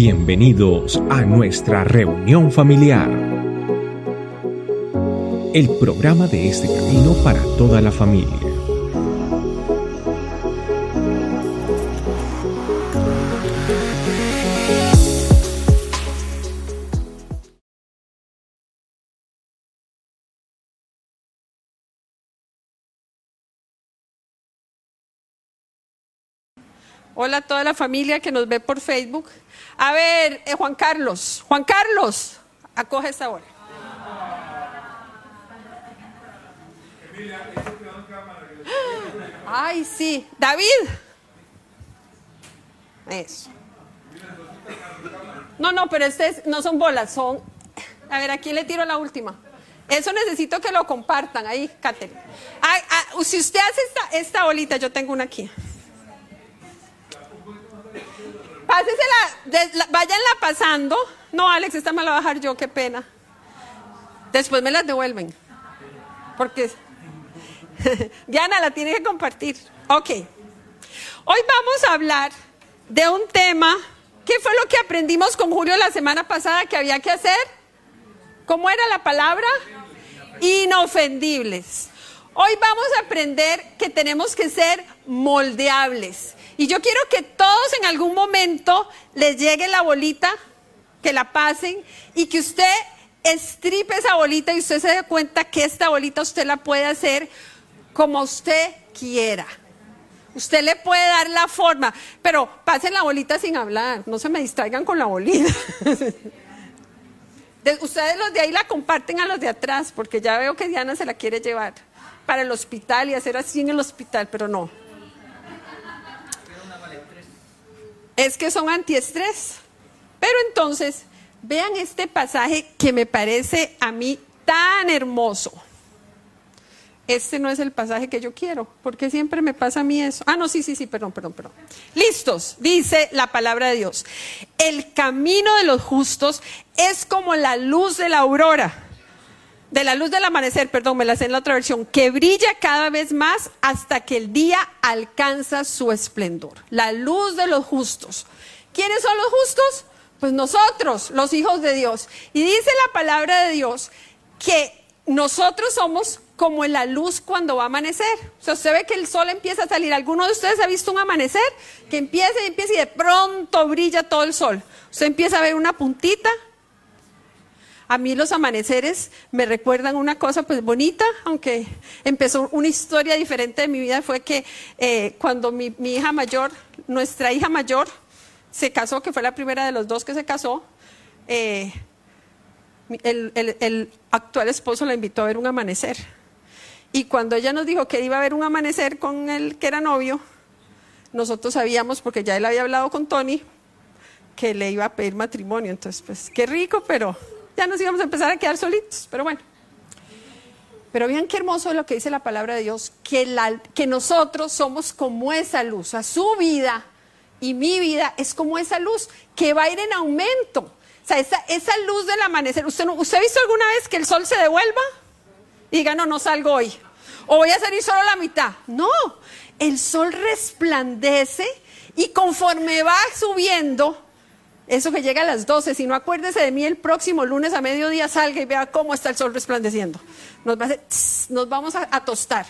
Bienvenidos a nuestra reunión familiar. El programa de este camino para toda la familia. Hola a toda la familia que nos ve por Facebook. A ver, eh, Juan Carlos, Juan Carlos, acoge esta hora. Ay, sí. David. Eso. No, no, pero este no son bolas, son... A ver, aquí le tiro la última. Eso necesito que lo compartan ahí, Katherine. Ay, ah, si usted hace esta, esta bolita, yo tengo una aquí. Pásesela, váyanla pasando. No, Alex, esta me la voy a bajar yo, qué pena. Después me las devuelven. Porque Diana la tiene que compartir. Ok. Hoy vamos a hablar de un tema. ¿Qué fue lo que aprendimos con Julio la semana pasada que había que hacer? ¿Cómo era la palabra? Inofendibles. Hoy vamos a aprender que tenemos que ser moldeables. Y yo quiero que todos en algún momento les llegue la bolita, que la pasen y que usted estripe esa bolita y usted se dé cuenta que esta bolita usted la puede hacer como usted quiera. Usted le puede dar la forma, pero pasen la bolita sin hablar, no se me distraigan con la bolita. ustedes los de ahí la comparten a los de atrás, porque ya veo que Diana se la quiere llevar para el hospital y hacer así en el hospital, pero no. es que son antiestrés. Pero entonces, vean este pasaje que me parece a mí tan hermoso. Este no es el pasaje que yo quiero, porque siempre me pasa a mí eso. Ah, no, sí, sí, sí, perdón, perdón, perdón. Listos, dice la palabra de Dios. El camino de los justos es como la luz de la aurora de la luz del amanecer, perdón, me la sé en la otra versión, que brilla cada vez más hasta que el día alcanza su esplendor. La luz de los justos. ¿Quiénes son los justos? Pues nosotros, los hijos de Dios. Y dice la palabra de Dios que nosotros somos como la luz cuando va a amanecer. O sea, usted ve que el sol empieza a salir. ¿Alguno de ustedes ha visto un amanecer? Que empieza y empieza y de pronto brilla todo el sol. Usted empieza a ver una puntita, a mí los amaneceres me recuerdan una cosa pues bonita, aunque empezó una historia diferente de mi vida, fue que eh, cuando mi, hija mayor, nuestra hija mayor, se casó, que fue la primera de los dos que se casó, eh, el, actual esposo la invitó a ver un amanecer. Y cuando ella nos dijo que iba a ver un amanecer con el que era novio, nosotros sabíamos, porque ya él había hablado con Tony, que le iba a pedir matrimonio. Entonces, pues qué rico, pero ya nos íbamos a empezar a quedar solitos, pero bueno. Pero vean qué hermoso es lo que dice la palabra de Dios, que, nosotros somos como esa luz, a su vida y mi vida es como esa luz que va a ir en aumento. O sea, esa, esa luz del amanecer, ¿usted, ¿usted ha visto alguna vez que el sol se devuelva? diga, no, no salgo hoy. O voy a salir solo la mitad. No, el sol resplandece y conforme va subiendo, eso que llega a las 12, si no acuérdese de mí el próximo lunes a mediodía, salga y vea cómo está el sol resplandeciendo. Nos, nos vamos a, a tostar.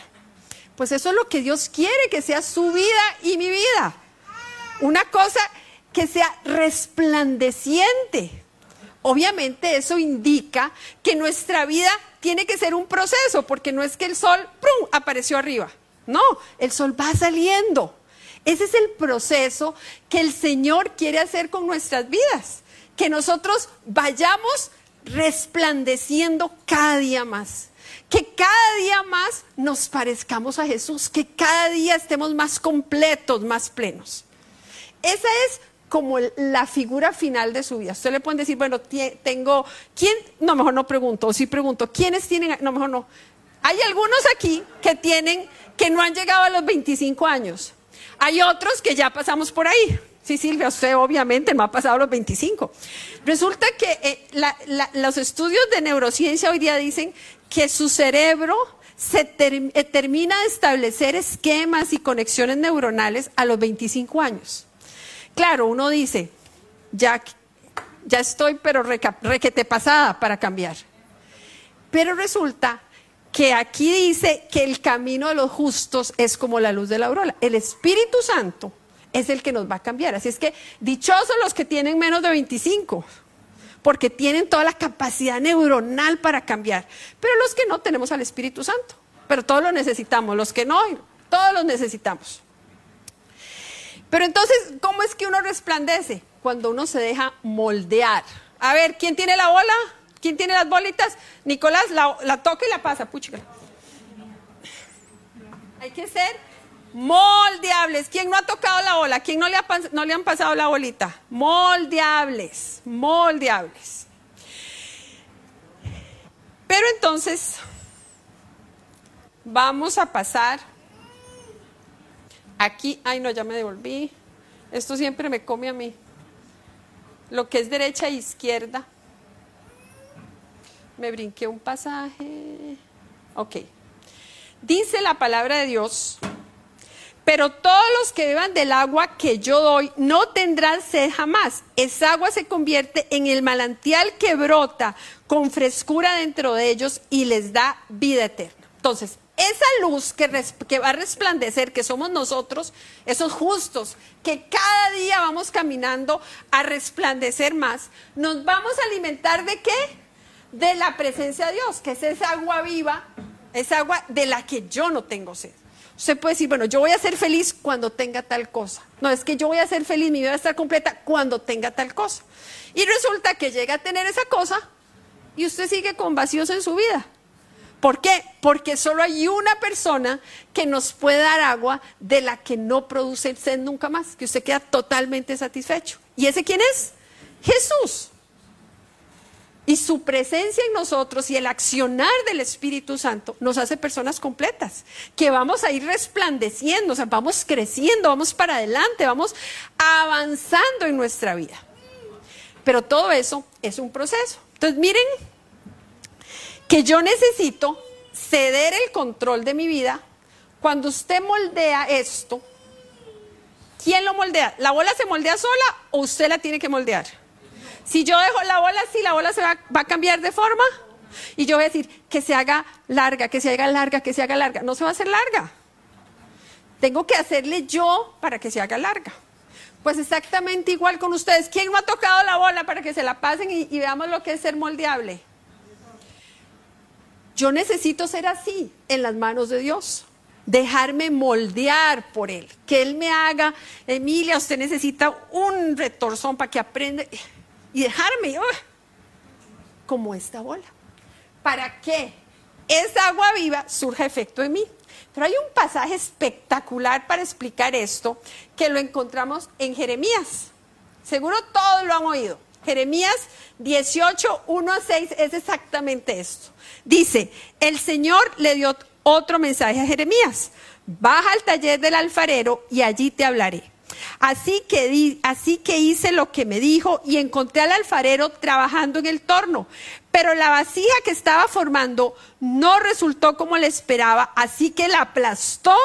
Pues eso es lo que Dios quiere, que sea su vida y mi vida. Una cosa que sea resplandeciente. Obviamente eso indica que nuestra vida tiene que ser un proceso, porque no es que el sol ¡prum! apareció arriba. No, el sol va saliendo. Ese es el proceso que el Señor quiere hacer con nuestras vidas, que nosotros vayamos resplandeciendo cada día más, que cada día más nos parezcamos a Jesús, que cada día estemos más completos, más plenos. Esa es como la figura final de su vida. Usted le puede decir, bueno, tengo, ¿quién? No, mejor no pregunto, o sí pregunto, ¿quiénes tienen? No, mejor no. Hay algunos aquí que tienen, que no han llegado a los 25 años. Hay otros que ya pasamos por ahí. Sí, Silvia, usted obviamente no ha pasado los 25. Resulta que eh, los estudios de neurociencia hoy día dicen que su cerebro se eh, termina de establecer esquemas y conexiones neuronales a los 25 años. Claro, uno dice, ya ya estoy pero requete pasada para cambiar. Pero resulta que aquí dice que el camino de los justos es como la luz de la aurora. El Espíritu Santo es el que nos va a cambiar. Así es que dichosos los que tienen menos de 25, porque tienen toda la capacidad neuronal para cambiar. Pero los que no tenemos al Espíritu Santo, pero todos lo necesitamos, los que no, todos los necesitamos. Pero entonces, ¿cómo es que uno resplandece? Cuando uno se deja moldear. A ver, ¿quién tiene la bola? ¿Quién tiene las bolitas? Nicolás, la, toca y la pasa, puchica. Hay que ser moldeables. ¿Quién no ha tocado la bola? ¿Quién no le, no le han pasado la bolita? Moldeables, moldeables. Pero entonces, vamos a pasar aquí. Ay, no, ya me devolví. Esto siempre me come a mí. Lo que es derecha e izquierda. Me brinqué un pasaje. Ok. Dice la palabra de Dios, pero todos los que beban del agua que yo doy no tendrán sed jamás. Esa agua se convierte en el manantial que brota con frescura dentro de ellos y les da vida eterna. Entonces, esa luz que, que, va a resplandecer, que somos nosotros, esos justos, que cada día vamos caminando a resplandecer más, nos vamos a alimentar de qué? De la presencia de Dios, que es esa agua viva, esa agua de la que yo no tengo sed. Usted puede decir, bueno, yo voy a ser feliz cuando tenga tal cosa. No, es que yo voy a ser feliz, mi vida va a estar completa cuando tenga tal cosa. Y resulta que llega a tener esa cosa y usted sigue con vacíos en su vida. ¿Por qué? Porque solo hay una persona que nos puede dar agua de la que no produce sed nunca más, que usted queda totalmente satisfecho. ¿Y ese quién es? Jesús. Y su presencia en nosotros y el accionar del Espíritu Santo nos hace personas completas, que vamos a ir resplandeciendo, o sea, vamos creciendo, vamos para adelante, vamos avanzando en nuestra vida. Pero todo eso es un proceso. Entonces, miren que yo necesito ceder el control de mi vida. Cuando usted moldea esto, ¿quién lo moldea? ¿La bola se moldea sola o usted la tiene que moldear? Si yo dejo la bola así, la bola se va, a cambiar de forma. Y yo voy a decir que se haga larga, que se haga larga, que se haga larga. No se va a hacer larga. Tengo que hacerle yo para que se haga larga. Pues exactamente igual con ustedes. ¿Quién no ha tocado la bola para que se la pasen y, y veamos lo que es ser moldeable? Yo necesito ser así en las manos de Dios dejarme moldear por Él, que Él me haga, Emilia, usted necesita un retorzón para que aprenda y dejarme como esta bola. ¿Para qué? Esa agua viva surja efecto en mí. Pero hay un pasaje espectacular para explicar esto que lo encontramos en Jeremías. Seguro todos lo han oído. Jeremías 18, 1 a 6 es exactamente esto. Dice, el Señor le dio otro mensaje a Jeremías. Baja al taller del alfarero y allí te hablaré. Así que, así que hice lo que me dijo y encontré al alfarero trabajando en el torno. Pero la vasija que estaba formando no resultó como le esperaba, así que la aplastó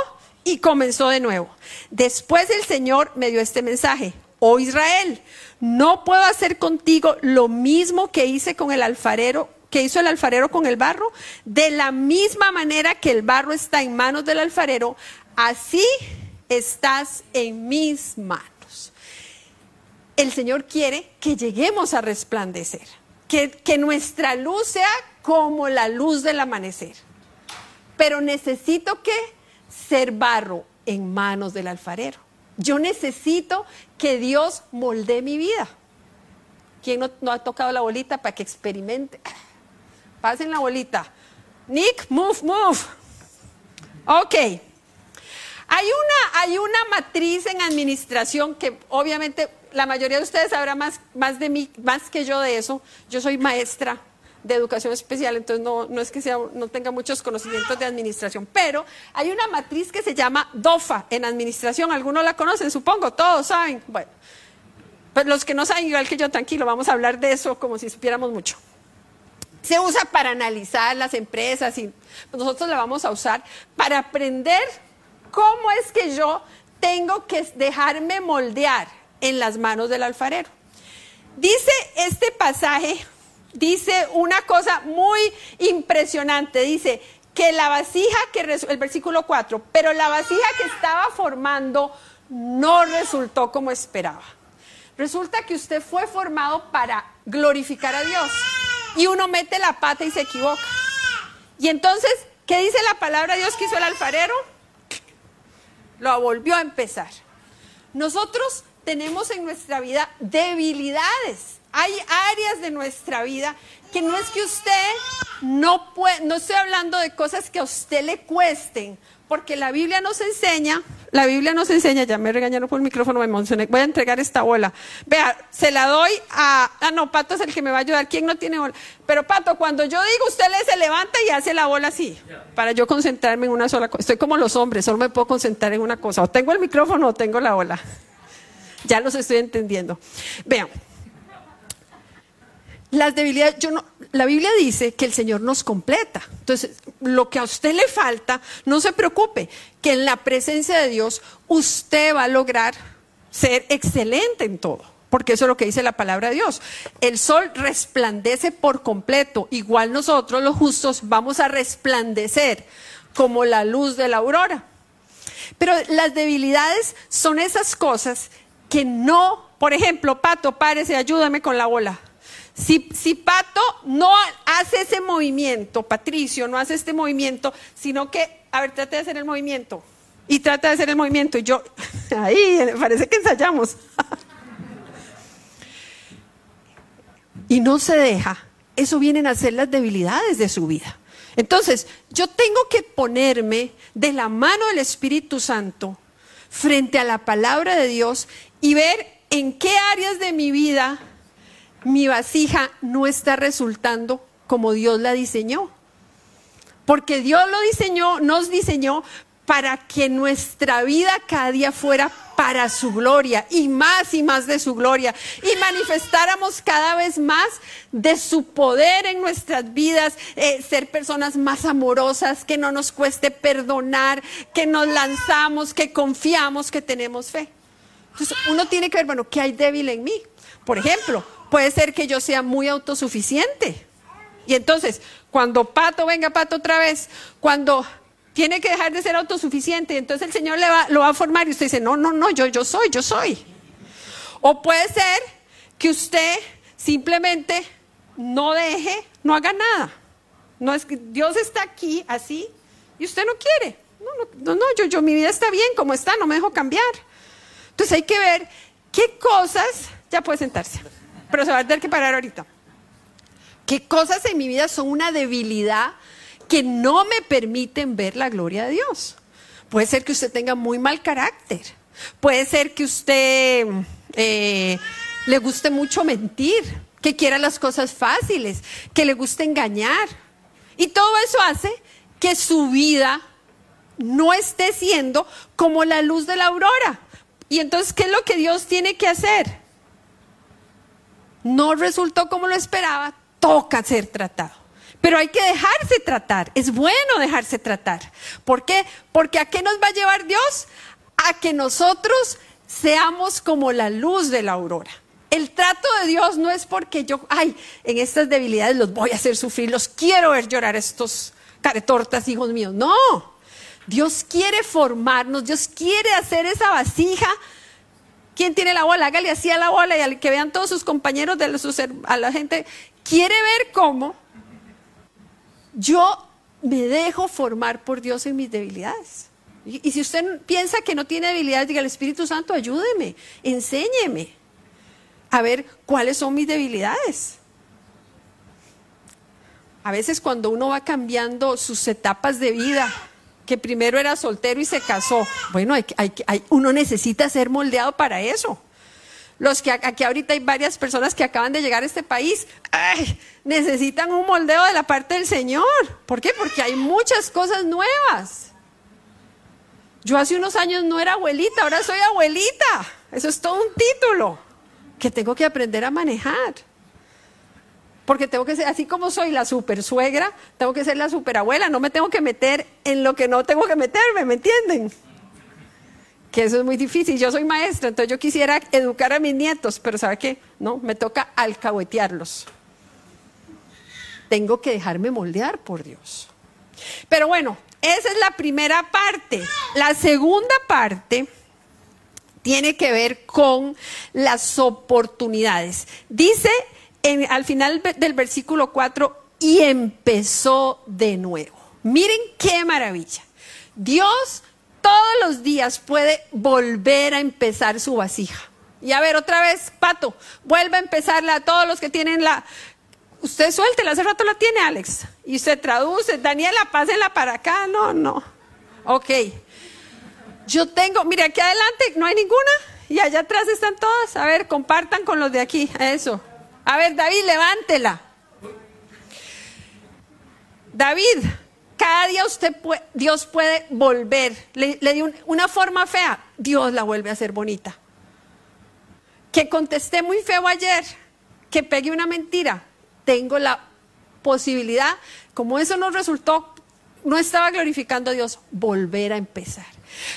y comenzó de nuevo. Después el Señor me dio este mensaje. Oh Israel, no puedo hacer contigo lo mismo que hice con el alfarero que hizo el alfarero con el barro, de la misma manera que el barro está en manos del alfarero, así estás en mis manos. El Señor quiere que lleguemos a resplandecer, que, que nuestra luz sea como la luz del amanecer. Pero necesito que ser barro en manos del alfarero. Yo necesito que Dios moldee mi vida. ¿Quién no, no, ha tocado la bolita para que experimente? Pasen la bolita. Nick, move, move. Ok. Hay una, hay una matriz en administración que obviamente la mayoría de ustedes sabrá más, más de mí, más que yo de eso. Yo soy maestra de educación especial, entonces no, no es que sea, no tenga muchos conocimientos de administración, pero hay una matriz que se llama DOFA en administración. Algunos la conocen, supongo, todos saben. Bueno, pues los que no saben, igual que yo, tranquilo, vamos a hablar de eso como si supiéramos mucho. Se usa para analizar las empresas y nosotros la vamos a usar para aprender ¿Cómo es que yo tengo que dejarme moldear en las manos del alfarero? Dice este pasaje, dice una cosa muy impresionante. Dice que la vasija que, el versículo 4, pero la vasija que estaba formando no resultó como esperaba. Resulta que usted fue formado para glorificar a Dios y uno mete la pata y se equivoca. Y entonces, ¿qué dice la palabra de Dios que hizo el alfarero? Lo volvió a empezar. Nosotros tenemos en nuestra vida debilidades. Hay áreas de nuestra vida que no es que usted no puede, no estoy hablando de cosas que a usted le cuesten, porque la Biblia nos enseña, la Biblia nos enseña, ya me regañaron por el micrófono, me emocioné, voy a entregar esta bola. Vea, se la doy a, ah no, Pato es el que me va a ayudar, ¿quién no tiene bola? Pero Pato, cuando yo digo, usted se levanta y hace la bola así, para yo concentrarme en una sola cosa. Estoy como los hombres, solo me puedo concentrar en una cosa, o tengo el micrófono o tengo la bola. Ya los estoy entendiendo. Vean, las debilidades, yo no, la Biblia dice que el Señor nos completa. Entonces, lo que a usted le falta, no se preocupe, que en la presencia de Dios usted va a lograr ser excelente en todo. Porque eso es lo que dice la palabra de Dios. El sol resplandece por completo. Igual nosotros los justos vamos a resplandecer como la luz de la aurora. Pero las debilidades son esas cosas que no, por ejemplo, Pato, párese, ayúdame con la bola. Si, Pato no hace ese movimiento, Patricio no hace este movimiento, sino que, a ver, trate de hacer el movimiento. Y trata de hacer el movimiento. Y yo, ahí, parece que ensayamos. y no se deja. Eso vienen a ser las debilidades de su vida. Entonces, yo tengo que ponerme de la mano del Espíritu Santo frente a la palabra de Dios y ver en qué áreas de mi vida mi vasija no está resultando como Dios la diseñó. Porque Dios lo diseñó, nos diseñó para que nuestra vida cada día fuera para su gloria y más y más de su gloria y manifestáramos cada vez más de su poder en nuestras vidas, eh, ser personas más amorosas, que no nos cueste perdonar, que nos lanzamos, que confiamos, que tenemos fe. Entonces uno tiene que ver, bueno, ¿qué hay débil en mí? Por ejemplo, puede ser que yo sea muy autosuficiente. Y entonces, cuando Pato venga Pato otra vez, cuando tiene que dejar de ser autosuficiente, entonces el Señor le va, lo va a formar y usted dice, no, no, no, yo, yo soy, yo soy. O puede ser que usted simplemente no deje, no haga nada. No es que Dios está aquí así y usted no quiere. No, no, no, yo, yo, mi vida está bien como está, no me dejo cambiar. Entonces hay que ver qué cosas, ya puede sentarse pero se va a tener que parar ahorita. ¿Qué cosas en mi vida son una debilidad que no me permiten ver la gloria de Dios? Puede ser que usted tenga muy mal carácter. Puede ser que usted eh, le guste mucho mentir, que quiera las cosas fáciles, que le guste engañar. Y todo eso hace que su vida no esté siendo como la luz de la aurora. Y entonces, ¿qué es lo que Dios tiene que hacer? No resultó como lo esperaba, toca ser tratado. Pero hay que dejarse tratar, es bueno dejarse tratar. ¿Por qué? Porque ¿a qué nos va a llevar Dios? A que nosotros seamos como la luz de la aurora. El trato de Dios no es porque yo, ay, en estas debilidades los voy a hacer sufrir, los quiero ver llorar estos caretortas, hijos míos. No, Dios quiere formarnos, Dios quiere hacer esa vasija ¿Quién tiene la bola? Hágale así a la bola y al que vean todos sus compañeros de a la gente. Quiere ver cómo yo me dejo formar por Dios en mis debilidades. Y, si usted piensa que no tiene debilidades, diga al Espíritu Santo, ayúdeme, enséñeme a ver cuáles son mis debilidades. A veces cuando uno va cambiando sus etapas de vida, que primero era soltero y se casó. Bueno, hay, hay, uno necesita ser moldeado para eso. Los que aquí ahorita hay varias personas que acaban de llegar a este país, necesitan un moldeo de la parte del Señor. ¿Por qué? Porque hay muchas cosas nuevas. Yo hace unos años no era abuelita, ahora soy abuelita. Eso es todo un título que tengo que aprender a manejar. Porque tengo que ser, así como soy la super suegra, tengo que ser la super abuela, no me tengo que meter en lo que no tengo que meterme, ¿me entienden? que eso es muy difícil. Yo soy maestra, entonces yo quisiera educar a mis nietos, pero ¿sabe qué? No, me toca alcahuetearlos. Tengo que dejarme moldear por Dios. Pero bueno, esa es la primera parte. La segunda parte tiene que ver con las oportunidades. Dice al final del versículo 4, y empezó de nuevo. Miren qué maravilla. Dios todos los días puede volver a empezar su vasija. Y a ver, otra vez, Pato, vuelva a empezarla a todos los que tienen la... Usted suéltela, hace rato la tiene Alex. Y usted traduce, Daniela, pásenla para acá. No, no. Ok. Yo tengo, mire, aquí adelante no hay ninguna. Y allá atrás están todas. A ver, compartan con los de aquí. Eso. A ver, David, levántela. David, cada día usted puede, Dios puede volver. Le, di una forma fea, Dios la vuelve a hacer bonita. Que contesté muy feo ayer, que pegué una mentira, tengo la posibilidad, como eso no resultó, no estaba glorificando a Dios, volver a empezar.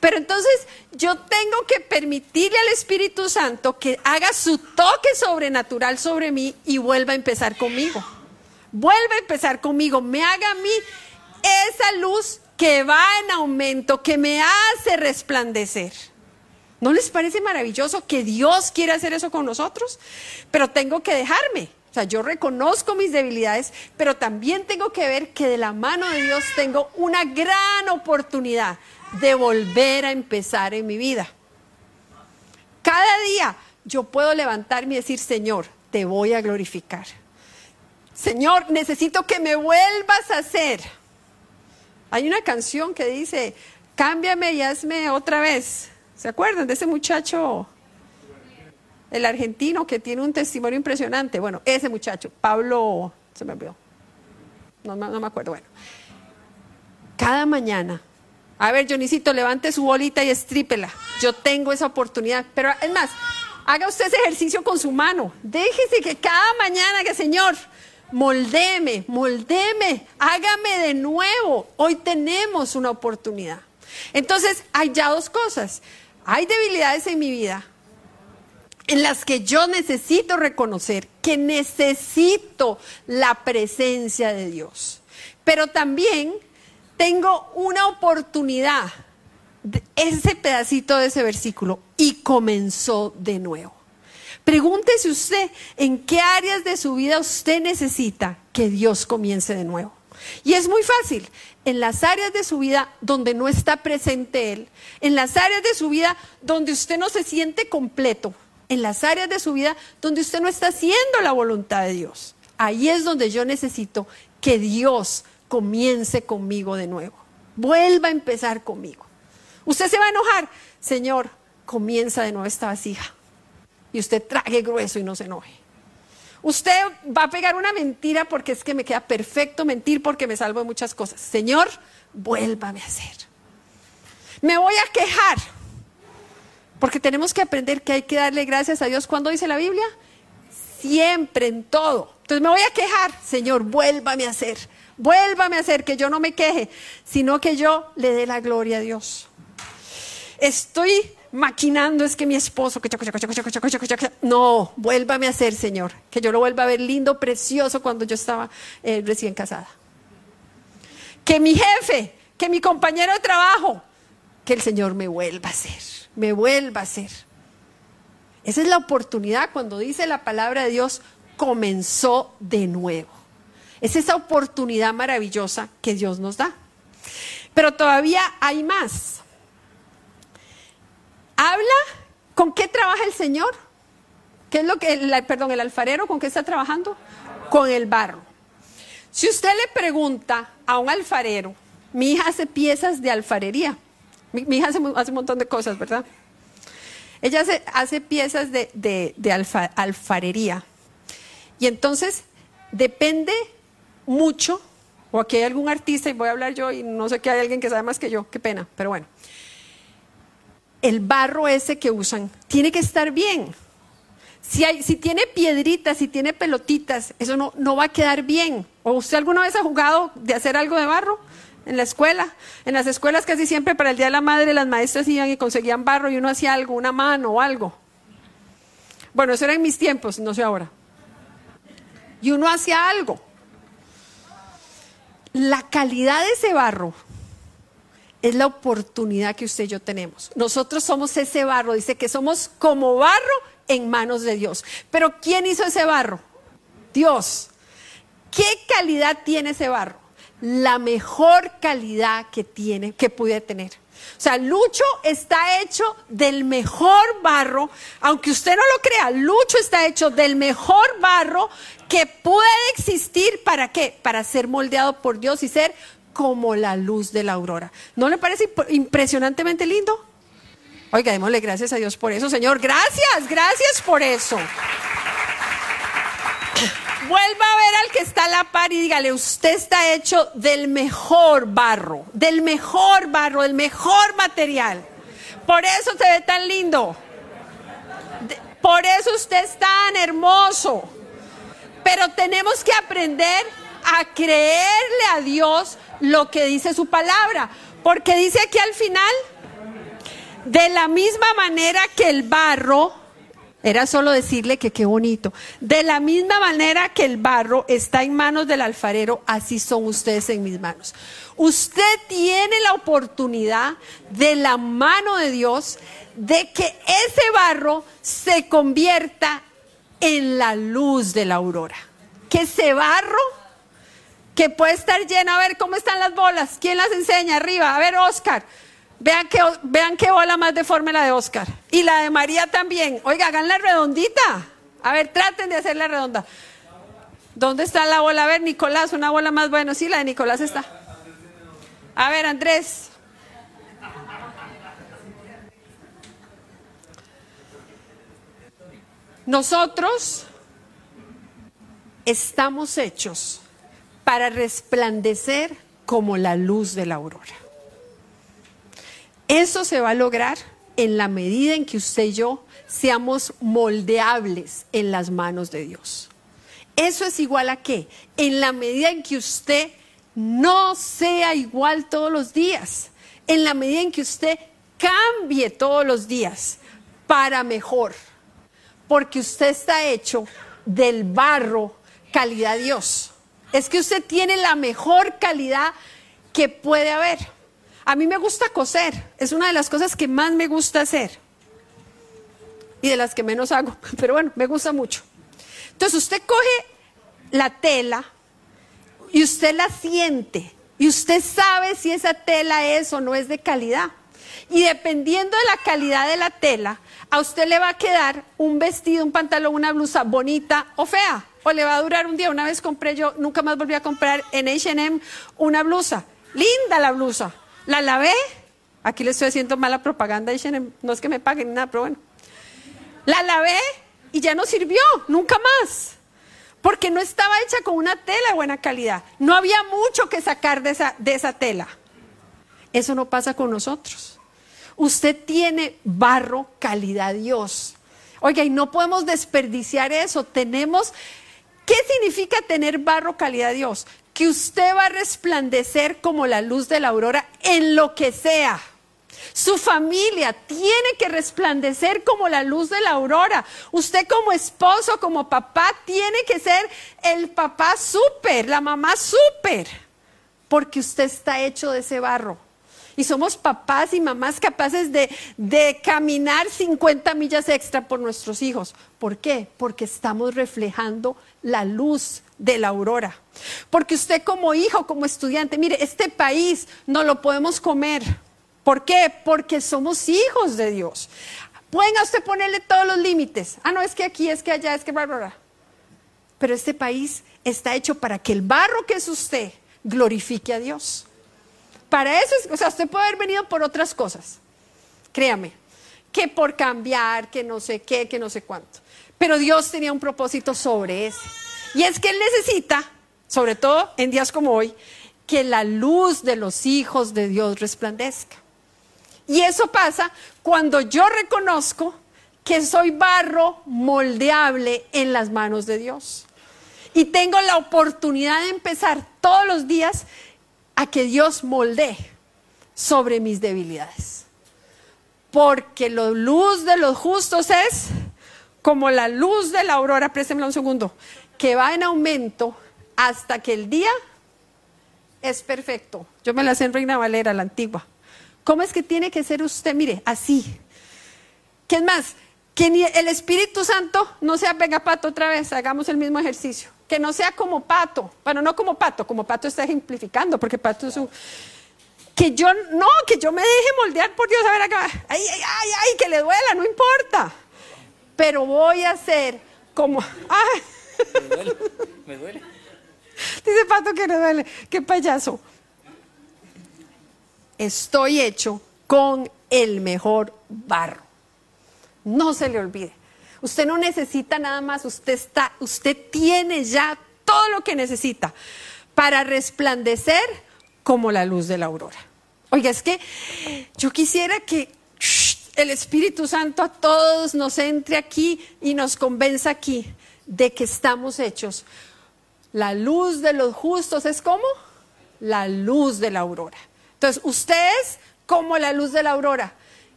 Pero entonces yo tengo que permitirle al Espíritu Santo que haga su toque sobrenatural sobre mí y vuelva a empezar conmigo. Vuelva a empezar conmigo, me haga a mí esa luz que va en aumento, que me hace resplandecer. ¿No les parece maravilloso que Dios quiera hacer eso con nosotros? Pero tengo que dejarme. O sea, yo reconozco mis debilidades, pero también tengo que ver que de la mano de Dios tengo una gran oportunidad de volver a empezar en mi vida. Cada día yo puedo levantarme y decir, Señor, te voy a glorificar. Señor, necesito que me vuelvas a hacer hay una canción que dice, cámbiame y hazme otra vez. ¿Se acuerdan de ese muchacho, el argentino que tiene un testimonio impresionante? Bueno, ese muchacho, Pablo, se me olvidó. No, no me acuerdo. Bueno, cada mañana, a ver, Jonicito, levante su bolita y estrípela. Yo tengo esa oportunidad. Pero es más, haga usted ese ejercicio con su mano. Déjese que cada mañana que, Señor, moldeme, moldeme, hágame de nuevo. Hoy tenemos una oportunidad. Entonces, hay ya dos cosas. Hay debilidades en mi vida en las que yo necesito reconocer que necesito la presencia de Dios. Pero también tengo una oportunidad, ese pedacito de ese versículo, y comenzó de nuevo. Pregúntese usted en qué áreas de su vida usted necesita que Dios comience de nuevo. Y es muy fácil, en las áreas de su vida donde no está presente Él, en las áreas de su vida donde usted no se siente completo, en las áreas de su vida donde usted no está haciendo la voluntad de Dios. Ahí es donde yo necesito que Dios comience conmigo de nuevo. Vuelva a empezar conmigo. Usted se va a enojar. Señor, comienza de nuevo esta vasija y usted trague grueso y no se enoje. Usted va a pegar una mentira porque es que me queda perfecto mentir porque me salvo de muchas cosas. Señor, vuélvame a hacer. Me voy a quejar porque tenemos que aprender que hay que darle gracias a Dios. ¿Cuándo dice la Biblia? Siempre, en todo. Entonces me voy a quejar. Señor, vuélvame a hacer. Vuélvame a hacer que yo no me queje, sino que yo le dé la gloria a Dios. Estoy maquinando es que mi esposo, no, vuélvame a hacer, Señor, que yo lo vuelva a ver lindo, precioso cuando yo estaba eh, recién casada. Que mi jefe, que mi compañero de trabajo, que el Señor me vuelva a hacer, me vuelva a hacer. Esa es la oportunidad cuando dice la palabra de Dios, comenzó de nuevo. Es esa oportunidad maravillosa que Dios nos da. Pero todavía hay más. Habla con qué trabaja el Señor. ¿Qué es lo que, el, perdón, el alfarero con qué está trabajando? Con el barro. Si usted le pregunta a un alfarero, mi hija hace piezas de alfarería. Mi, hija hace, un montón de cosas, ¿verdad? Ella hace, piezas de, alfarería. Y entonces depende mucho, o aquí hay algún artista, y voy a hablar yo, y no sé que hay alguien que sabe más que yo, qué pena, pero bueno el barro ese que usan tiene que estar bien. Si, hay, si tiene piedritas, si tiene pelotitas, eso no, no va a quedar bien. ¿O usted alguna vez ha jugado de hacer algo de barro? en la escuela. En las escuelas casi siempre para el Día de la Madre las maestras iban y conseguían barro y uno hacía algo, una mano o algo. Bueno, eso era en mis tiempos, no sé ahora. Y uno hacía algo. La calidad de ese barro es la oportunidad que usted y yo tenemos. Nosotros somos ese barro, dice que somos como barro en manos de Dios. Pero ¿quién hizo ese barro? Dios. ¿Qué calidad tiene ese barro? La mejor calidad que tiene, que puede tener. O sea, Lucho está hecho del mejor barro, aunque usted no lo crea, Lucho está hecho del mejor barro que puede existir. ¿Para qué? Para ser moldeado por Dios y ser como la luz de la aurora. ¿No le parece impresionantemente lindo? Oiga, démosle gracias a Dios por eso, Señor. Gracias, gracias por eso. Vuelva a ver al que está a la par y dígale, usted está hecho del mejor barro, del mejor barro, del mejor material. Por eso se ve tan lindo. Por eso usted es tan hermoso. Pero tenemos que aprender a creerle a Dios lo que dice su palabra. Porque dice aquí al final, de la misma manera que el barro, era solo decirle que qué bonito, de la misma manera que el barro está en manos del alfarero, así son ustedes en mis manos. Usted tiene la oportunidad de la mano de Dios de que ese barro se convierta en la luz de la aurora. Que ese barro que puede estar lleno, a ver cómo están las bolas, ¿quién las enseña? Arriba, a ver Oscar. Vean que, vean qué bola más deforme la de Oscar. Y la de María también. Oiga, háganla redondita. A ver, traten de hacerla redonda. ¿Dónde está la bola? A ver, Nicolás, una bola más buena. Sí, la de Nicolás está. A ver, Andrés. Nosotros estamos hechos para resplandecer como la luz de la aurora. Eso se va a lograr en la medida en que usted y yo seamos moldeables en las manos de Dios. Eso es igual a qué? En la medida en que usted no sea igual todos los días, en la medida en que usted cambie todos los días para mejor, porque usted está hecho del barro calidad Dios es que usted tiene la mejor calidad que puede haber. A mí me gusta coser, es una de las cosas que más me gusta hacer y de las que menos hago, pero bueno, me gusta mucho. Entonces usted coge la tela y usted la siente y usted sabe si esa tela es o no es de calidad. Y dependiendo de la calidad de la tela, a usted le va a quedar un vestido, un pantalón, una blusa bonita o fea o le va a durar un día. Una vez compré yo, nunca más volví a comprar en HM una blusa. Linda la blusa. La lavé. Aquí le estoy haciendo mala propaganda. No es que me paguen nada, pero bueno. La lavé y ya no sirvió, nunca más. Porque no estaba hecha con una tela de buena calidad. No había mucho que sacar de esa, de esa tela. Eso no pasa con nosotros. Usted tiene barro calidad Dios. Oiga, y no podemos desperdiciar eso. Tenemos ¿Qué significa tener barro calidad Dios? Que usted va a resplandecer como la luz de la aurora en lo que sea. Su familia tiene que resplandecer como la luz de la aurora. Usted como esposo, como papá, tiene que ser el papá súper, la mamá súper, porque usted está hecho de ese barro y somos papás y mamás capaces de, de caminar 50 millas extra por nuestros hijos. ¿Por qué? Porque estamos reflejando la luz de la aurora. Porque usted como hijo, como estudiante, mire, este país no lo podemos comer. ¿Por qué? Porque somos hijos de Dios. Pueden a usted ponerle todos los límites. Ah, no, es que aquí, es que allá, es que bla. Pero este país está hecho para que el barro que es usted glorifique a Dios. Para eso, o sea, usted puede haber venido por otras cosas, créame, que por cambiar, que no sé qué, que no sé cuánto. Pero Dios tenía un propósito sobre ese. Y es que Él necesita, sobre todo en días como hoy, que la luz de los hijos de Dios resplandezca. Y eso pasa cuando yo reconozco que soy barro moldeable en las manos de Dios. Y tengo la oportunidad de empezar todos los días a que Dios moldee sobre mis debilidades. Porque la luz de los justos es como la luz de la aurora, présteme un segundo, que va en aumento hasta que el día es perfecto. Yo me la sé en Reina Valera, la antigua. ¿Cómo es que tiene que ser usted? Mire, así. ¿Qué es más? Que ni el Espíritu Santo no sea venga pato otra vez, hagamos el mismo ejercicio. Que no sea como pato. Bueno, no como pato, como pato está ejemplificando, porque pato es un. Que yo, no, que yo me deje moldear por Dios, a ver acá. Ay, ay, ay, ay, que le duela, no importa. Pero voy a ser como. Me duele, me duele. Dice Pato que le duele. Qué payaso. Estoy hecho con el mejor barro. No se le olvide. Usted no necesita nada más, usted está, usted tiene ya todo lo que necesita para resplandecer como la luz de la aurora. Oiga, es que yo quisiera que el Espíritu Santo a todos nos entre aquí y nos convenza aquí de que estamos hechos. La luz de los justos es como la luz de la aurora. Entonces, usted es como la luz de la aurora,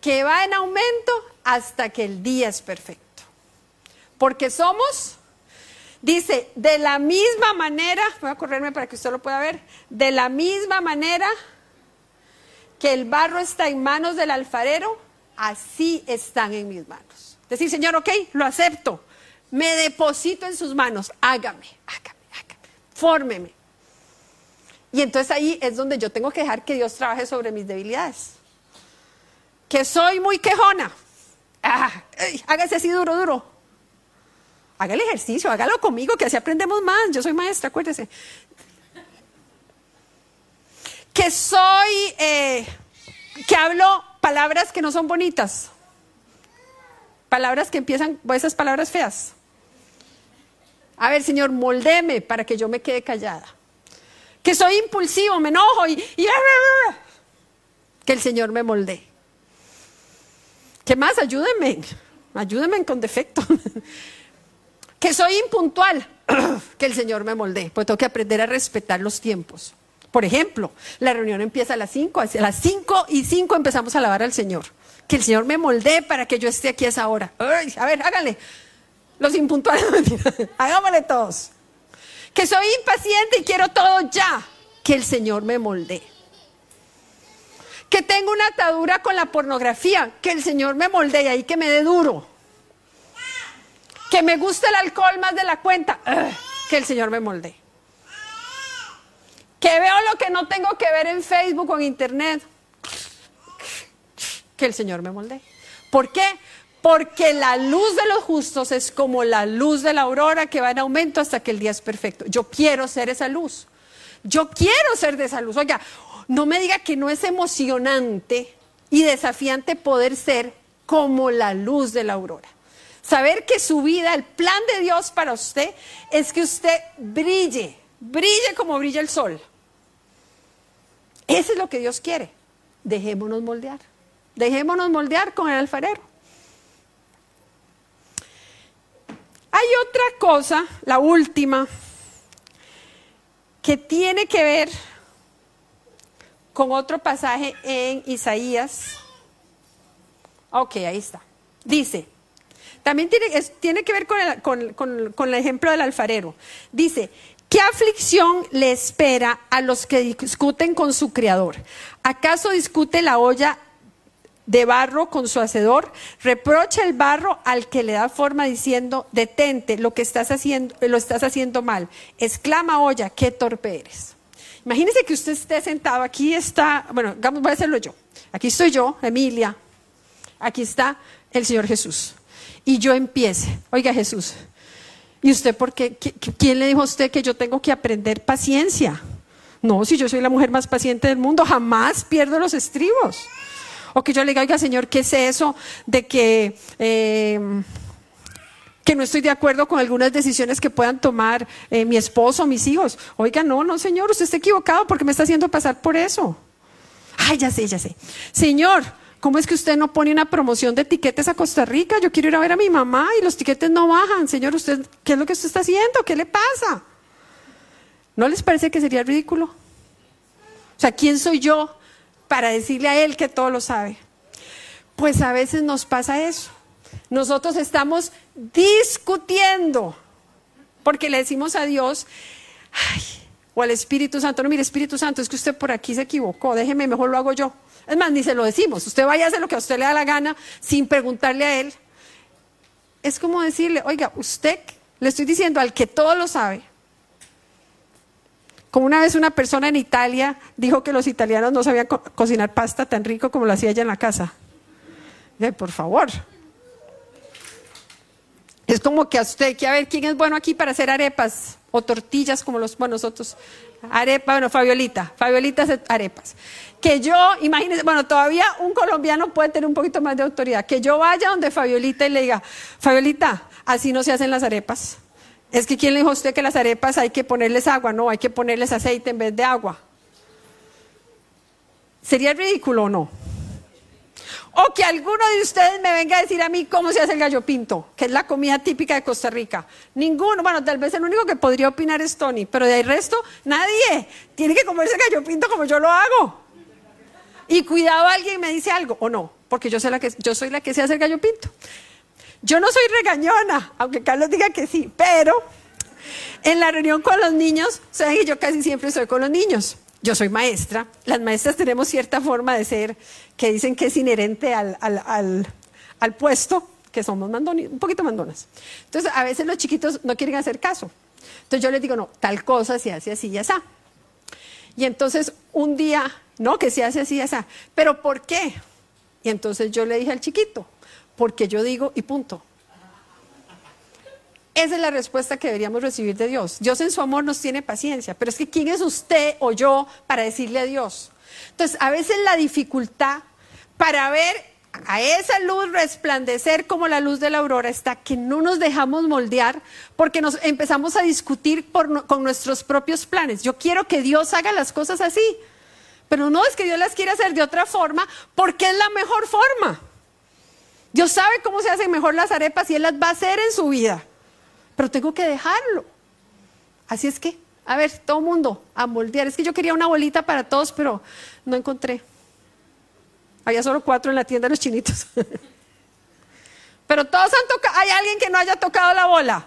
que va en aumento hasta que el día es perfecto. Porque somos, dice, de la misma manera, voy a correrme para que usted lo pueda ver, de la misma manera que el barro está en manos del alfarero, así están en mis manos. Decir, Señor, ok, lo acepto, me deposito en sus manos, hágame, hágame, hágame, fórmeme. Y entonces ahí es donde yo tengo que dejar que Dios trabaje sobre mis debilidades. Que soy muy quejona, Ah, hágase así duro, duro. Haga el ejercicio, hágalo conmigo, que así aprendemos más. Yo soy maestra, acuérdese. Que soy, eh, que hablo palabras que no son bonitas. Palabras que empiezan, esas palabras feas. A ver, Señor, moldeme para que yo me quede callada. Que soy impulsivo, me enojo y, que el Señor me moldee. ¿Qué más? Ayúdenme. Ayúdenme con defecto. que soy impuntual. que el Señor me molde. Pues tengo que aprender a respetar los tiempos. Por ejemplo, la reunión empieza a las 5. A las 5 y 5 empezamos a alabar al Señor. Que el Señor me molde para que yo esté aquí a esa hora. a ver, háganle. Los impuntuales. Hagámosle todos. Que soy impaciente y quiero todo ya. Que el Señor me molde que tengo una atadura con la pornografía, que el Señor me moldee y ahí que me dé duro. Que me guste el alcohol más de la cuenta, que el Señor me moldee. Que veo lo que no tengo que ver en Facebook o en Internet, que el Señor me moldee. ¿Por qué? Porque la luz de los justos es como la luz de la aurora que va en aumento hasta que el día es perfecto. Yo quiero ser esa luz. Yo quiero ser de esa luz. Oiga, no me diga que no es emocionante y desafiante poder ser como la luz de la aurora. Saber que su vida, el plan de Dios para usted es que usted brille, brille como brilla el sol. Eso es lo que Dios quiere. Dejémonos moldear. Dejémonos moldear con el alfarero. Hay otra cosa, la última, que tiene que ver con otro pasaje en Isaías. Ok, ahí está. Dice, también tiene, que ver con el, con el ejemplo del alfarero. Dice, ¿qué aflicción le espera a los que discuten con su creador? ¿Acaso discute la olla de barro con su hacedor? Reprocha el barro al que le da forma diciendo, detente, lo que estás haciendo, lo estás haciendo mal. Exclama olla, qué torpe eres. Imagínese que usted esté sentado, aquí está, bueno, voy a hacerlo yo. Aquí estoy yo, Emilia. Aquí está el Señor Jesús. Y yo empiece, oiga Jesús, ¿y usted por qué? ¿Quién le dijo a usted que yo tengo que aprender paciencia? No, si yo soy la mujer más paciente del mundo, jamás pierdo los estribos. O que yo le diga, oiga Señor, ¿qué es eso de que... Eh, que no estoy de acuerdo con algunas decisiones que puedan tomar eh, mi esposo mis hijos. Oiga, no, no, señor, usted está equivocado porque me está haciendo pasar por eso. Ay, ya sé, ya sé. Señor, ¿cómo es que usted no pone una promoción de tiquetes a Costa Rica? Yo quiero ir a ver a mi mamá y los tiquetes no bajan. Señor, ¿usted qué es lo que usted está haciendo? ¿Qué le pasa? ¿No les parece que sería ridículo? O sea, ¿quién soy yo para decirle a Él que todo lo sabe? Pues a veces nos pasa eso. Nosotros estamos discutiendo porque le decimos a Dios, o al Espíritu Santo, no, mire Espíritu Santo, es que usted por aquí se equivocó, déjeme, mejor lo hago yo. Es más, ni se lo decimos, usted vaya a hacer lo que a usted le da la gana sin preguntarle a Él. Es como decirle, oiga, usted, le estoy diciendo al que todo lo sabe, como una vez una persona en Italia dijo que los italianos no sabían cocinar pasta tan rico como lo hacía ella en la casa. por favor. Es como que a usted, que a ver quién es bueno aquí para hacer arepas o tortillas como los bueno, nosotros. Arepa, bueno, Fabiolita, Fabiolita hace arepas. Que yo, imagínese, bueno, todavía un colombiano puede tener un poquito más de autoridad. Que yo vaya donde Fabiolita y le diga, Fabiolita, así no se hacen las arepas. Es que ¿quién le dijo a usted que las arepas hay que ponerles agua? No, hay que ponerles aceite en vez de agua. ¿Sería ridículo o no? O que alguno de ustedes me venga a decir a mí cómo se hace el gallo pinto, que es la comida típica de Costa Rica. Ninguno, bueno, tal vez el único que podría opinar es Tony, pero de ahí resto, nadie. Tiene que comerse gallo pinto como yo lo hago. Y cuidado, alguien me dice algo, o no, porque yo la que, yo soy la que se hace el gallo pinto. Yo no soy regañona, aunque Carlos diga que sí, pero en la reunión con los niños, saben que yo casi siempre estoy con los niños. Yo soy maestra, las maestras tenemos cierta forma de ser que dicen que es inherente al, puesto, que somos un poquito mandonas. Entonces, a veces los chiquitos no quieren hacer caso. Entonces yo les digo, no, tal cosa se hace así y así. Y entonces un día, no, que se hace así y así. Pero ¿por qué? Y entonces yo le dije al chiquito, porque yo digo y punto. Esa es la respuesta que deberíamos recibir de Dios. Dios en su amor nos tiene paciencia, pero es que ¿quién es usted o yo para decirle a Dios? Entonces, a veces la dificultad para ver a esa luz resplandecer como la luz de la aurora está que no nos dejamos moldear porque nos empezamos a discutir con nuestros propios planes. Yo quiero que Dios haga las cosas así, pero no es que Dios las quiera hacer de otra forma porque es la mejor forma. Dios sabe cómo se hacen mejor las arepas y Él las va a hacer en su vida pero tengo que dejarlo. Así es que, a ver, todo mundo a moldear. Es que yo quería una bolita para todos, pero no encontré. Había solo cuatro en la tienda de los chinitos. pero todos han tocado. ¿Hay alguien que no haya tocado la bola?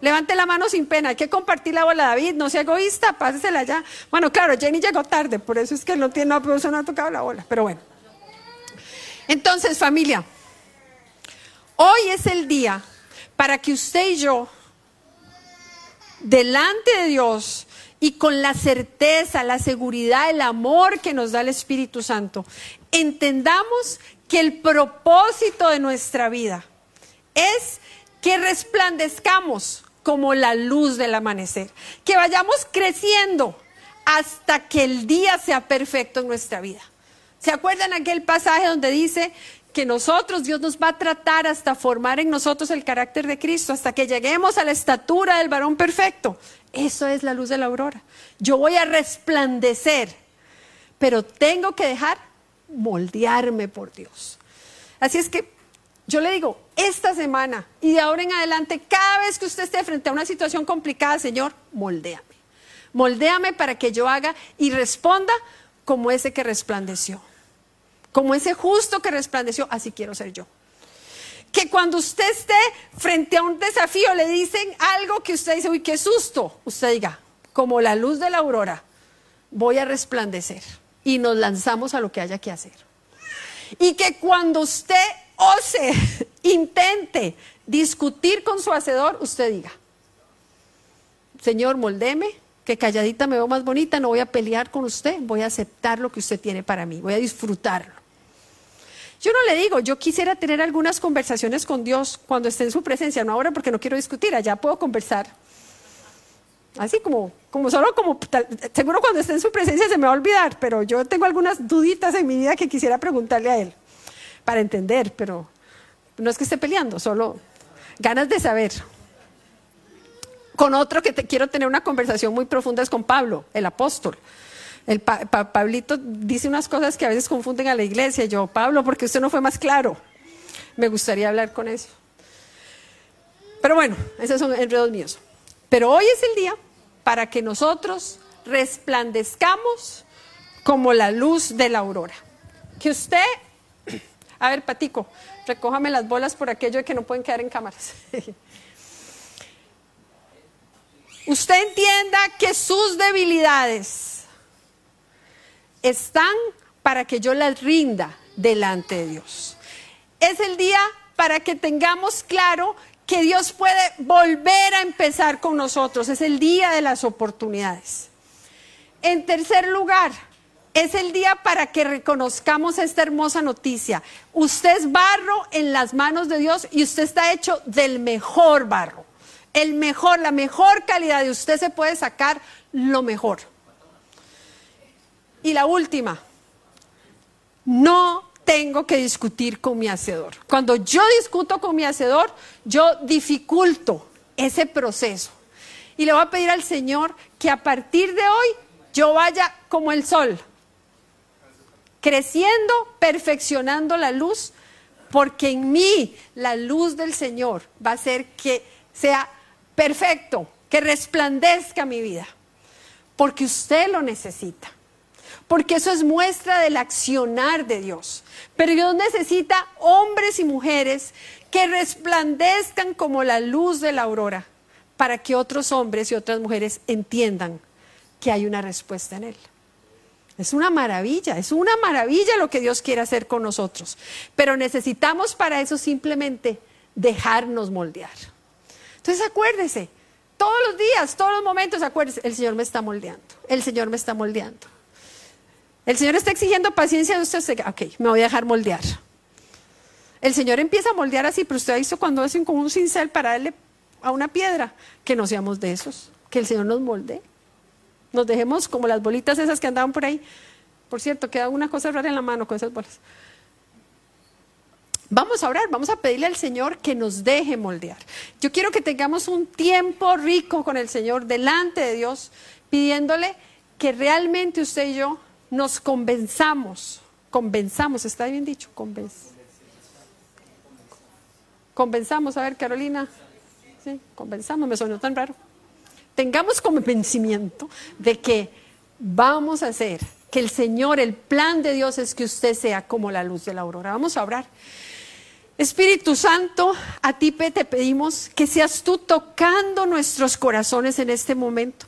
Levante la mano sin pena. Hay que compartir la bola, David. No sea egoísta, pásesela ya. Bueno, claro, Jenny llegó tarde, por eso es que no tiene, no, no ha tocado la bola. Pero bueno. Entonces, familia, hoy es el día para que usted y yo delante de Dios y con la certeza, la seguridad, el amor que nos da el Espíritu Santo, entendamos que el propósito de nuestra vida es que resplandezcamos como la luz del amanecer, que vayamos creciendo hasta que el día sea perfecto en nuestra vida. ¿Se acuerdan aquel pasaje donde dice que nosotros, Dios nos va a tratar hasta formar en nosotros el carácter de Cristo, hasta que lleguemos a la estatura del varón perfecto. Eso es la luz de la aurora. Yo voy a resplandecer, pero tengo que dejar moldearme por Dios. Así es que yo le digo, esta semana y de ahora en adelante, cada vez que usted esté frente a una situación complicada, Señor, moldéame. Moldéame para que yo haga y responda como ese que resplandeció. Como ese justo que resplandeció, así quiero ser yo. Que cuando usted esté frente a un desafío, le dicen algo que usted dice, uy, qué susto. Usted diga, como la luz de la aurora, voy a resplandecer. Y nos lanzamos a lo que haya que hacer. Y que cuando usted ose, intente discutir con su hacedor, usted diga, Señor, moldeme, que calladita me veo más bonita, no voy a pelear con usted, voy a aceptar lo que usted tiene para mí, voy a disfrutarlo. Yo no le digo, yo quisiera tener algunas conversaciones con Dios cuando esté en su presencia, no ahora porque no quiero discutir, allá puedo conversar. Así como, como solo como, seguro cuando esté en su presencia se me va a olvidar, pero yo tengo algunas duditas en mi vida que quisiera preguntarle a Él para entender, pero no es que esté peleando, solo ganas de saber. Con otro que te, quiero tener una conversación muy profunda es con Pablo, el apóstol. El Pablito dice unas cosas que a veces confunden a la iglesia. Yo, Pablo, porque usted no fue más claro. Me gustaría hablar con eso. Pero bueno, esos son enredos míos. Pero hoy es el día para que nosotros resplandezcamos como la luz de la aurora. Que usted, a ver, Patico, recójame las bolas por aquello de que no pueden quedar en cámaras. usted entienda que sus debilidades están para que yo las rinda delante de Dios. Es el día para que tengamos claro que Dios puede volver a empezar con nosotros. Es el día de las oportunidades. En tercer lugar, es el día para que reconozcamos esta hermosa noticia. Usted es barro en las manos de Dios y usted está hecho del mejor barro. El mejor, la mejor calidad de usted se puede sacar lo mejor. Y la última, no tengo que discutir con mi hacedor. Cuando yo discuto con mi hacedor, yo dificulto ese proceso. Y le voy a pedir al Señor que a partir de hoy yo vaya como el sol, creciendo, perfeccionando la luz, porque en mí la luz del Señor va a hacer que sea perfecto, que resplandezca mi vida, porque usted lo necesita porque eso es muestra del accionar de Dios. Pero Dios necesita hombres y mujeres que resplandezcan como la luz de la aurora, para que otros hombres y otras mujeres entiendan que hay una respuesta en Él. Es una maravilla, es una maravilla lo que Dios quiere hacer con nosotros. Pero necesitamos para eso simplemente dejarnos moldear. Entonces acuérdese, todos los días, todos los momentos, acuérdese, el Señor me está moldeando, el Señor me está moldeando. El Señor está exigiendo paciencia de usted. Ok, me voy a dejar moldear. El Señor empieza a moldear así, pero usted ha visto cuando hacen como un cincel para darle a una piedra, que no seamos de esos, que el Señor nos molde. Nos dejemos como las bolitas esas que andaban por ahí. Por cierto, queda una cosa rara en la mano con esas bolas. Vamos a orar, vamos a pedirle al Señor que nos deje moldear. Yo quiero que tengamos un tiempo rico con el Señor delante de Dios, pidiéndole que realmente usted y yo nos convenzamos, convenzamos, está bien dicho, convenz. Convenzamos, a ver Carolina, sí, convenzamos, me sonó tan raro. Tengamos convencimiento de que vamos a hacer que el Señor, el plan de Dios es que usted sea como la luz de la aurora. Vamos a orar. Espíritu Santo, a ti te pedimos que seas tú tocando nuestros corazones en este momento.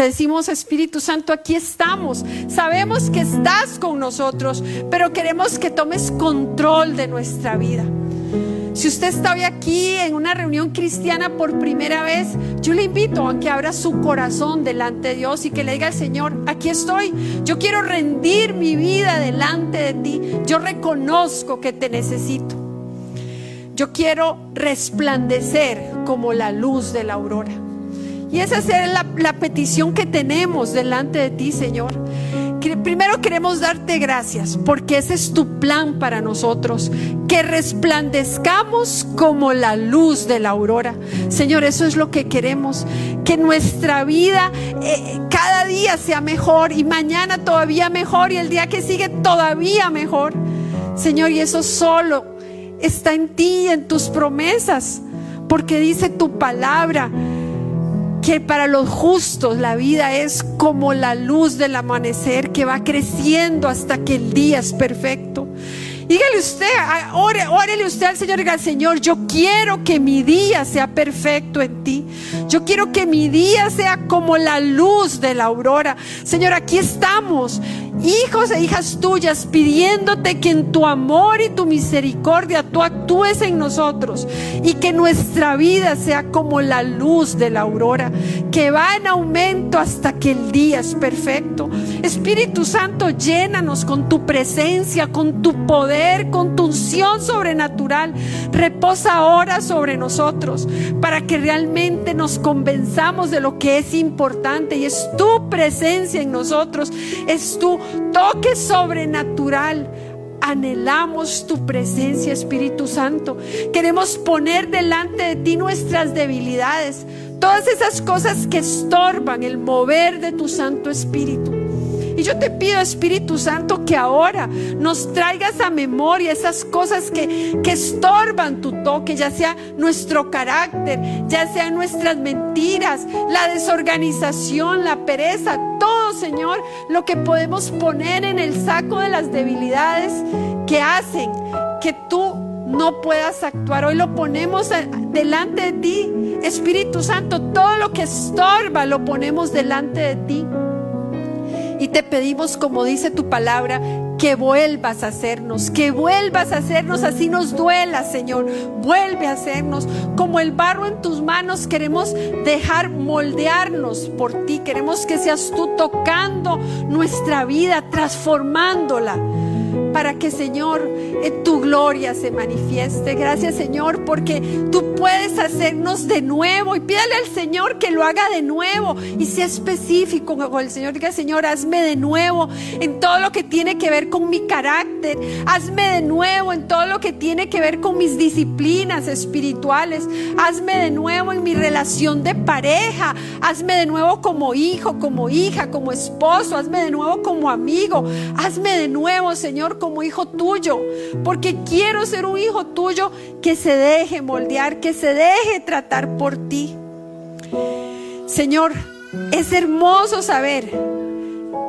Te decimos, Espíritu Santo, aquí estamos. Sabemos que estás con nosotros, pero queremos que tomes control de nuestra vida. Si usted está hoy aquí en una reunión cristiana por primera vez, yo le invito a que abra su corazón delante de Dios y que le diga al Señor, aquí estoy, yo quiero rendir mi vida delante de ti, yo reconozco que te necesito. Yo quiero resplandecer como la luz de la aurora. Y esa es la, petición que tenemos delante de ti, Señor. Primero queremos darte gracias porque ese es tu plan para nosotros, que resplandezcamos como la luz de la aurora. Señor, eso es lo que queremos, que nuestra vida eh, cada día sea mejor y mañana todavía mejor y el día que sigue todavía mejor. Señor, y eso solo está en ti, en tus promesas, porque dice tu palabra que para los justos la vida es como la luz del amanecer que va creciendo hasta que el día es perfecto. Dígale usted, órele usted al Señor, diga, Señor, yo quiero que mi día sea perfecto en ti. Yo quiero que mi día sea como la luz de la aurora. Señor, aquí estamos, hijos e hijas tuyas, pidiéndote que en tu amor y tu misericordia tú actúes en nosotros y que nuestra vida sea como la luz de la aurora, que va en aumento hasta que el día es perfecto. Espíritu Santo, llénanos con tu presencia, con tu poder con tu unción sobrenatural. Reposa ahora sobre nosotros para que realmente nos convenzamos de lo que es importante y es tu presencia en nosotros, es tu toque sobrenatural. Anhelamos tu presencia, Espíritu Santo. Queremos poner delante de ti nuestras debilidades, todas esas cosas que estorban el mover de tu Santo Espíritu. Y yo te pido, Espíritu Santo, que ahora nos traigas a memoria esas cosas que, que estorban tu toque, ya sea nuestro carácter, ya sea nuestras mentiras, la desorganización, la pereza, todo, Señor, lo que podemos poner en el saco de las debilidades que hacen que tú no puedas actuar. Hoy lo ponemos delante de ti, Espíritu Santo, todo lo que estorba lo ponemos delante de ti. Y te pedimos, como dice tu palabra, que vuelvas a hacernos, que vuelvas a hacernos, así nos duela, Señor. Vuelve a hacernos como el barro en tus manos. Queremos dejar moldearnos por ti. Queremos que seas tú tocando nuestra vida, transformándola para que, Señor, tu gloria se manifieste. Gracias, Señor, porque tú puedes hacernos de nuevo. Y pídale al Señor que lo haga de nuevo. Y sea específico con el Señor. Diga, Señor, hazme de nuevo en todo lo que tiene que ver con mi carácter. Hazme de nuevo en todo lo que tiene que ver con mis disciplinas espirituales. Hazme de nuevo en mi relación de pareja. Hazme de nuevo como hijo, como hija, como esposo. Hazme de nuevo como amigo. Hazme de nuevo, Señor, como hijo tuyo, porque quiero ser un hijo tuyo que se deje moldear, que se deje tratar por ti. Señor, es hermoso saber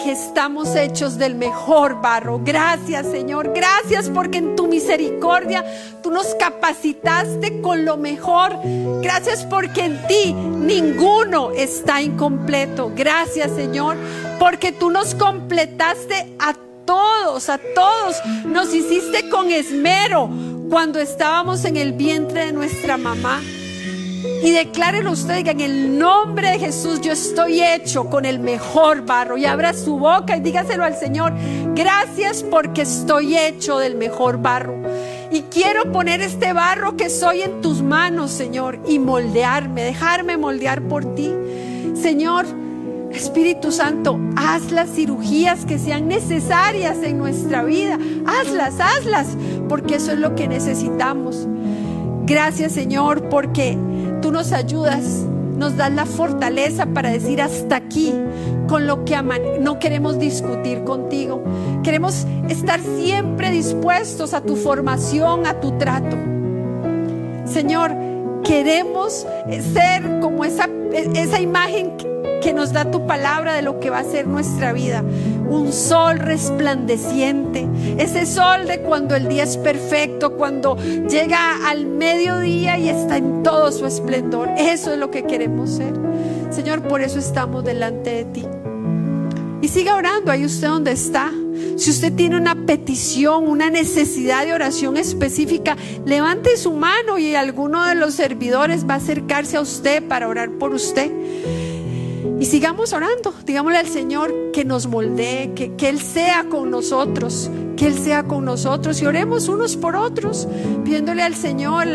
que estamos hechos del mejor barro. Gracias, Señor. Gracias porque en tu misericordia tú nos capacitaste con lo mejor. Gracias porque en ti ninguno está incompleto. Gracias, Señor, porque tú nos completaste a todos, a todos. Nos hiciste con esmero cuando estábamos en el vientre de nuestra mamá. Y declárenlo usted que en el nombre de Jesús yo estoy hecho con el mejor barro. Y abra su boca y dígaselo al Señor. Gracias porque estoy hecho del mejor barro. Y quiero poner este barro que soy en tus manos, Señor, y moldearme, dejarme moldear por ti. Señor, Espíritu Santo, haz las cirugías que sean necesarias en nuestra vida. Hazlas, hazlas, porque eso es lo que necesitamos. Gracias Señor, porque tú nos ayudas, nos das la fortaleza para decir hasta aquí con lo que no queremos discutir contigo. Queremos estar siempre dispuestos a tu formación, a tu trato. Señor, queremos ser como esa, esa imagen que nos da tu palabra de lo que va a ser nuestra vida. Un sol resplandeciente, ese sol de cuando el día es perfecto, cuando llega al mediodía y está en todo su esplendor. Eso es lo que queremos ser. Señor, por eso estamos delante de ti. Y siga orando ahí usted donde está. Si usted tiene una petición, una necesidad de oración específica, levante su mano y alguno de los servidores va a acercarse a usted para orar por usted. Y sigamos orando, digámosle al Señor que nos moldee, que, que, Él sea con nosotros, que Él sea con nosotros y oremos unos por otros, pidiéndole al Señor,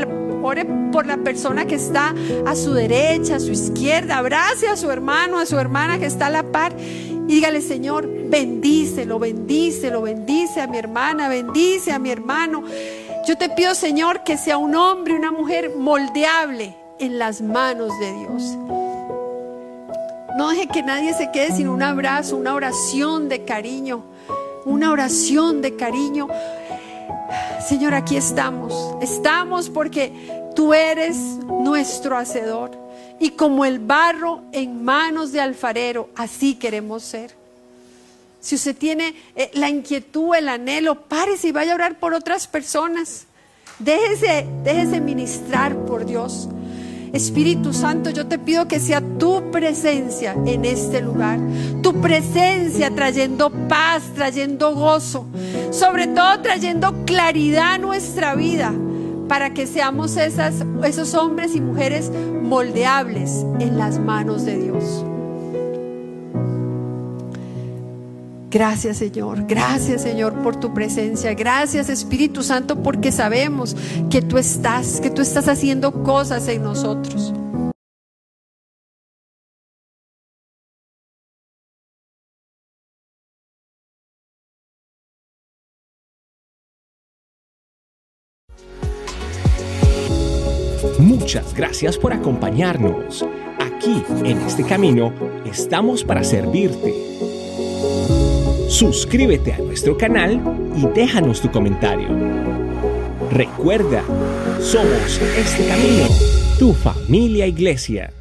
ore por la persona que está a su derecha, a su izquierda, abrace a su hermano, a su hermana que está a la par y dígale, Señor, bendícelo, bendícelo, bendice a mi hermana, bendice a mi hermano. Yo te pido, Señor, que sea un hombre, una mujer moldeable en las manos de Dios. No deje que nadie se quede sin un abrazo, una oración de cariño, una oración de cariño. Señor, aquí estamos. Estamos porque tú eres nuestro hacedor. Y como el barro en manos de alfarero, así queremos ser. Si usted tiene eh, la inquietud, el anhelo, párese y vaya a orar por otras personas. Déjese, déjese ministrar por Dios. Espíritu Santo, yo te pido que sea tu presencia en este lugar, tu presencia trayendo paz, trayendo gozo, sobre todo trayendo claridad a nuestra vida, para que seamos esas, esos hombres y mujeres moldeables en las manos de Dios. Gracias Señor, gracias Señor por tu presencia, gracias Espíritu Santo porque sabemos que tú estás, que tú estás haciendo cosas en nosotros. Muchas gracias por acompañarnos. Aquí, en este camino, estamos para servirte. Suscríbete a nuestro canal y déjanos tu comentario. Recuerda, somos este camino, tu familia iglesia.